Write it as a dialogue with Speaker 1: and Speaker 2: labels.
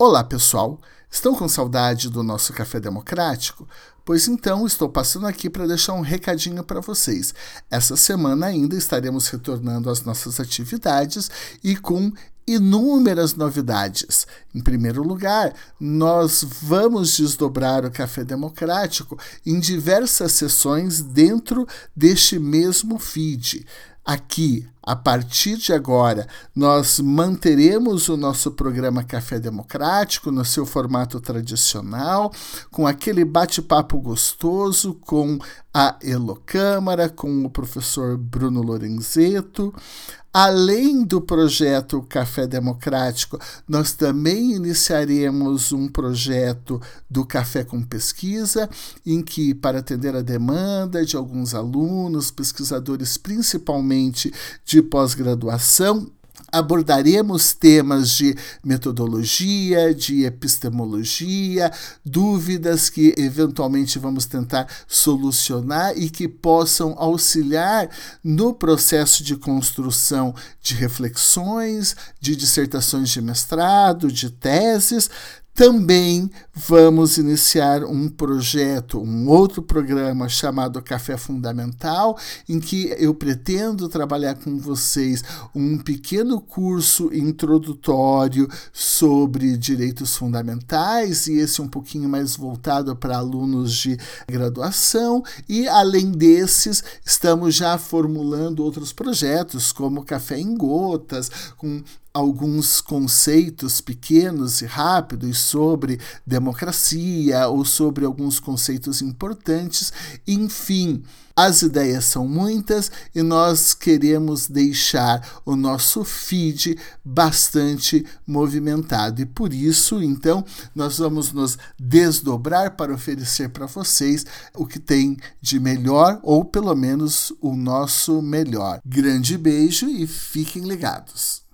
Speaker 1: Olá, pessoal! Estão com saudade do nosso café democrático? Pois então, estou passando aqui para deixar um recadinho para vocês. Essa semana ainda estaremos retornando às nossas atividades e com inúmeras novidades. Em primeiro lugar, nós vamos desdobrar o Café Democrático em diversas sessões dentro deste mesmo feed. Aqui, a partir de agora, nós manteremos o nosso programa Café Democrático no seu formato tradicional, com aquele bate-papo gostoso com a Elo Câmara, com o professor Bruno Lorenzeto. Além do projeto Café Democrático, nós também iniciaremos um projeto do Café com Pesquisa, em que, para atender a demanda de alguns alunos, pesquisadores, principalmente de pós-graduação, abordaremos temas de metodologia, de epistemologia, dúvidas que eventualmente vamos tentar solucionar e que possam auxiliar no processo de construção de reflexões, de dissertações de mestrado, de teses, também vamos iniciar um projeto, um outro programa chamado Café Fundamental, em que eu pretendo trabalhar com vocês um pequeno curso introdutório sobre direitos fundamentais, e esse um pouquinho mais voltado para alunos de graduação. E além desses, estamos já formulando outros projetos, como Café em Gotas, com alguns conceitos pequenos e rápidos sobre democracia ou sobre alguns conceitos importantes. Enfim, as ideias são muitas e nós queremos deixar o nosso feed bastante movimentado. E por isso, então, nós vamos nos desdobrar para oferecer para vocês o que tem de melhor, ou pelo menos o nosso melhor. Grande beijo e fiquem ligados.